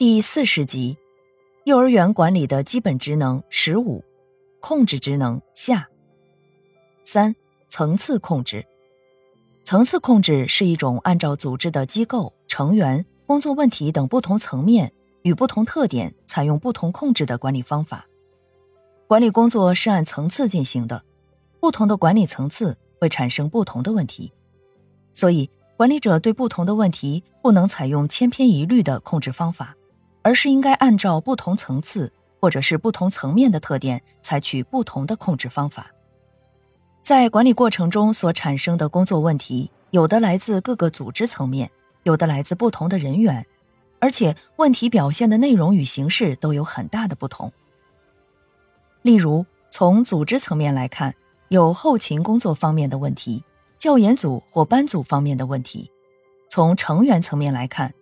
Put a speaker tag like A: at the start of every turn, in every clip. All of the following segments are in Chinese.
A: 第四十集：幼儿园管理的基本职能十五，控制职能下。三、层次控制。层次控制是一种按照组织的机构、成员、工作问题等不同层面与不同特点，采用不同控制的管理方法。管理工作是按层次进行的，不同的管理层次会产生不同的问题，所以管理者对不同的问题不能采用千篇一律的控制方法，而是应该按照不同层次或者是不同层面的特点，采取不同的控制方法。在管理过程中所产生的工作问题，有的来自各个组织层面，有的来自不同的人员，而且问题表现的内容与形式都有很大的不同。例如，从组织层面来看，有后勤工作方面的问题，教研组或班组方面的问题；从成员层面来看，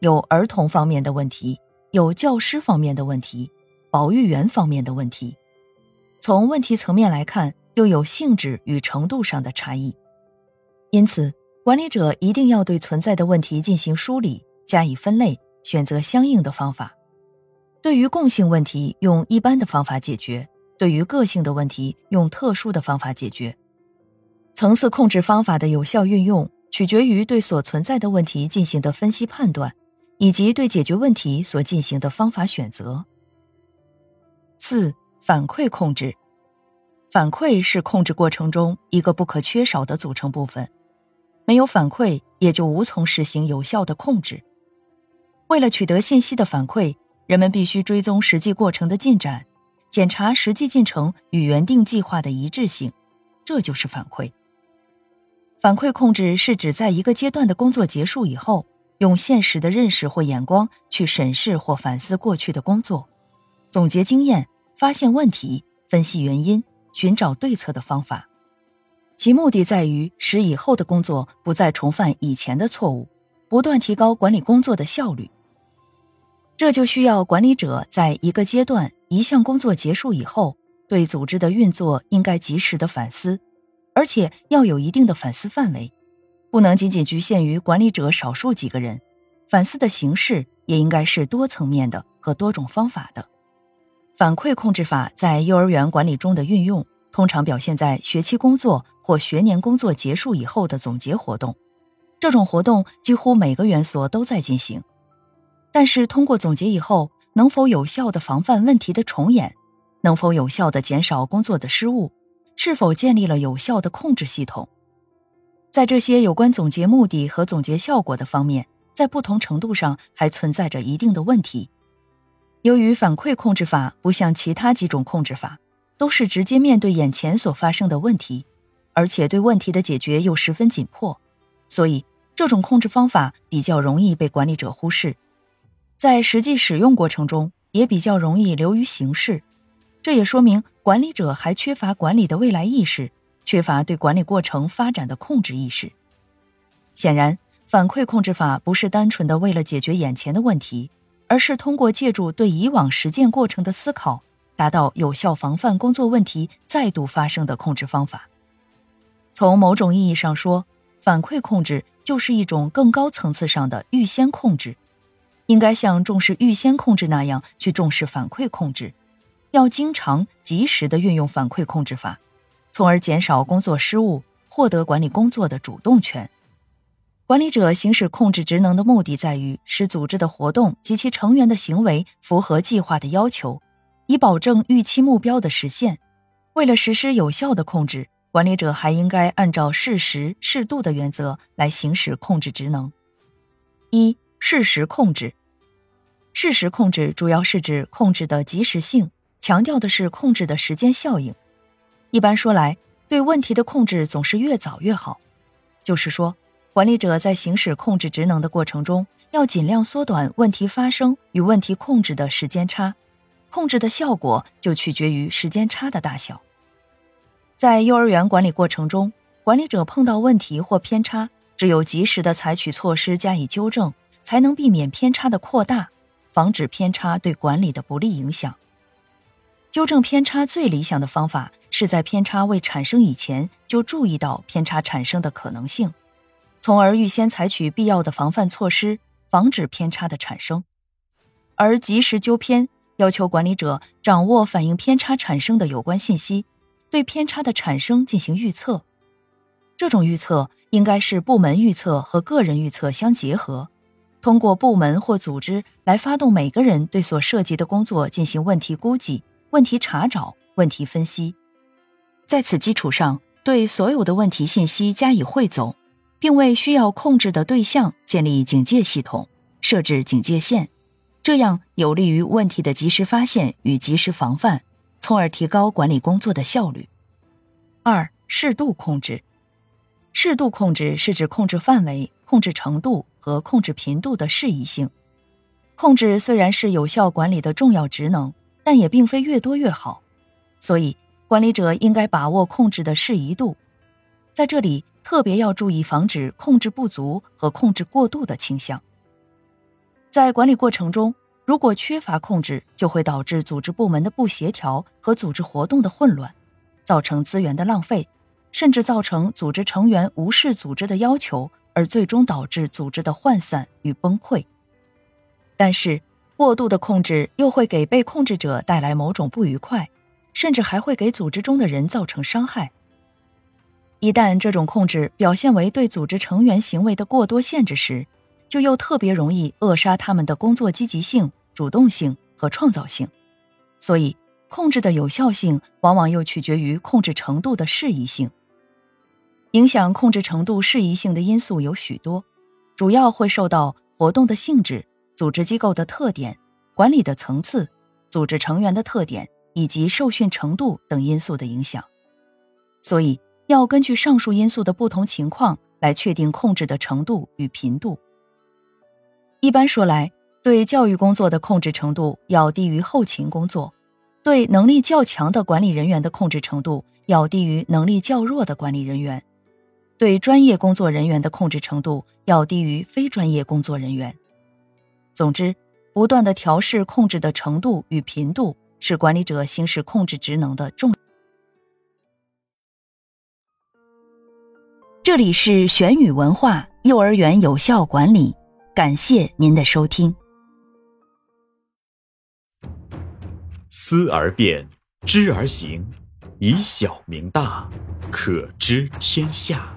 A: 有儿童方面的问题，有教师方面的问题，保育员方面的问题；从问题层面来看，又有性质与程度上的差异。因此，管理者一定要对存在的问题进行梳理，加以分类，选择相应的方法。对于共性问题，用一般的方法解决；对于个性的问题，用特殊的方法解决。层次控制方法的有效运用，取决于对所存在的问题进行的分析判断，以及对解决问题所进行的方法选择。四、反馈控制。反馈是控制过程中一个不可缺少的组成部分，没有反馈，也就无从实行有效的控制。为了取得信息的反馈。人们必须追踪实际过程的进展，检查实际进程与原定计划的一致性，这就是反馈。反馈控制是指在一个阶段的工作结束以后，用现实的认识或眼光去审视或反思过去的工作，总结经验、发现问题、分析原因、寻找对策的方法。其目的在于使以后的工作不再重犯以前的错误，不断提高管理工作的效率。这就需要管理者在一个阶段、一项工作结束以后，对组织的运作应该及时的反思，而且要有一定的反思范围，不能仅仅局限于管理者少数几个人。反思的形式也应该是多层面的和多种方法的。反馈控制法在幼儿园管理中的运用，通常表现在学期工作或学年工作结束以后的总结活动。这种活动几乎每个园所都在进行。但是，通过总结以后，能否有效的防范问题的重演，能否有效的减少工作的失误，是否建立了有效的控制系统，在这些有关总结目的和总结效果的方面，在不同程度上还存在着一定的问题。由于反馈控制法不像其他几种控制法，都是直接面对眼前所发生的问题，而且对问题的解决又十分紧迫，所以这种控制方法比较容易被管理者忽视。在实际使用过程中，也比较容易流于形式，这也说明管理者还缺乏管理的未来意识，缺乏对管理过程发展的控制意识。显然，反馈控制法不是单纯的为了解决眼前的问题，而是通过借助对以往实践过程的思考，达到有效防范工作问题再度发生的控制方法。从某种意义上说，反馈控制就是一种更高层次上的预先控制。应该像重视预先控制那样去重视反馈控制，要经常及时的运用反馈控制法，从而减少工作失误，获得管理工作的主动权。管理者行使控制职能的目的在于使组织的活动及其成员的行为符合计划的要求，以保证预期目标的实现。为了实施有效的控制，管理者还应该按照适时适度的原则来行使控制职能。一、适时控制。适时控制主要是指控制的及时性，强调的是控制的时间效应。一般说来，对问题的控制总是越早越好。就是说，管理者在行使控制职能的过程中，要尽量缩短问题发生与问题控制的时间差，控制的效果就取决于时间差的大小。在幼儿园管理过程中，管理者碰到问题或偏差，只有及时的采取措施加以纠正，才能避免偏差的扩大，防止偏差对管理的不利影响。纠正偏差最理想的方法是在偏差未产生以前就注意到偏差产生的可能性。从而预先采取必要的防范措施，防止偏差的产生；而及时纠偏，要求管理者掌握反映偏差产生的有关信息，对偏差的产生进行预测。这种预测应该是部门预测和个人预测相结合，通过部门或组织来发动每个人对所涉及的工作进行问题估计、问题查找、问题分析，在此基础上对所有的问题信息加以汇总。并为需要控制的对象建立警戒系统，设置警戒线，这样有利于问题的及时发现与及时防范，从而提高管理工作的效率。二、适度控制。适度控制是指控制范围、控制程度和控制频度的适宜性。控制虽然是有效管理的重要职能，但也并非越多越好，所以管理者应该把握控制的适宜度。在这里。特别要注意防止控制不足和控制过度的倾向。在管理过程中，如果缺乏控制，就会导致组织部门的不协调和组织活动的混乱，造成资源的浪费，甚至造成组织成员无视组织的要求，而最终导致组织的涣散与崩溃。但是，过度的控制又会给被控制者带来某种不愉快，甚至还会给组织中的人造成伤害。一旦这种控制表现为对组织成员行为的过多限制时，就又特别容易扼杀他们的工作积极性、主动性和创造性。所以，控制的有效性往往又取决于控制程度的适宜性。影响控制程度适宜性的因素有许多，主要会受到活动的性质、组织机构的特点、管理的层次、组织成员的特点以及受训程度等因素的影响。所以。要根据上述因素的不同情况来确定控制的程度与频度。一般说来，对教育工作的控制程度要低于后勤工作，对能力较强的管理人员的控制程度要低于能力较弱的管理人员，对专业工作人员的控制程度要低于非专业工作人员。总之，不断的调试控制的程度与频度，是管理者行使控制职能的重。这里是玄宇文化幼儿园有效管理，感谢您的收听。
B: 思而变，知而行，以小明大，可知天下。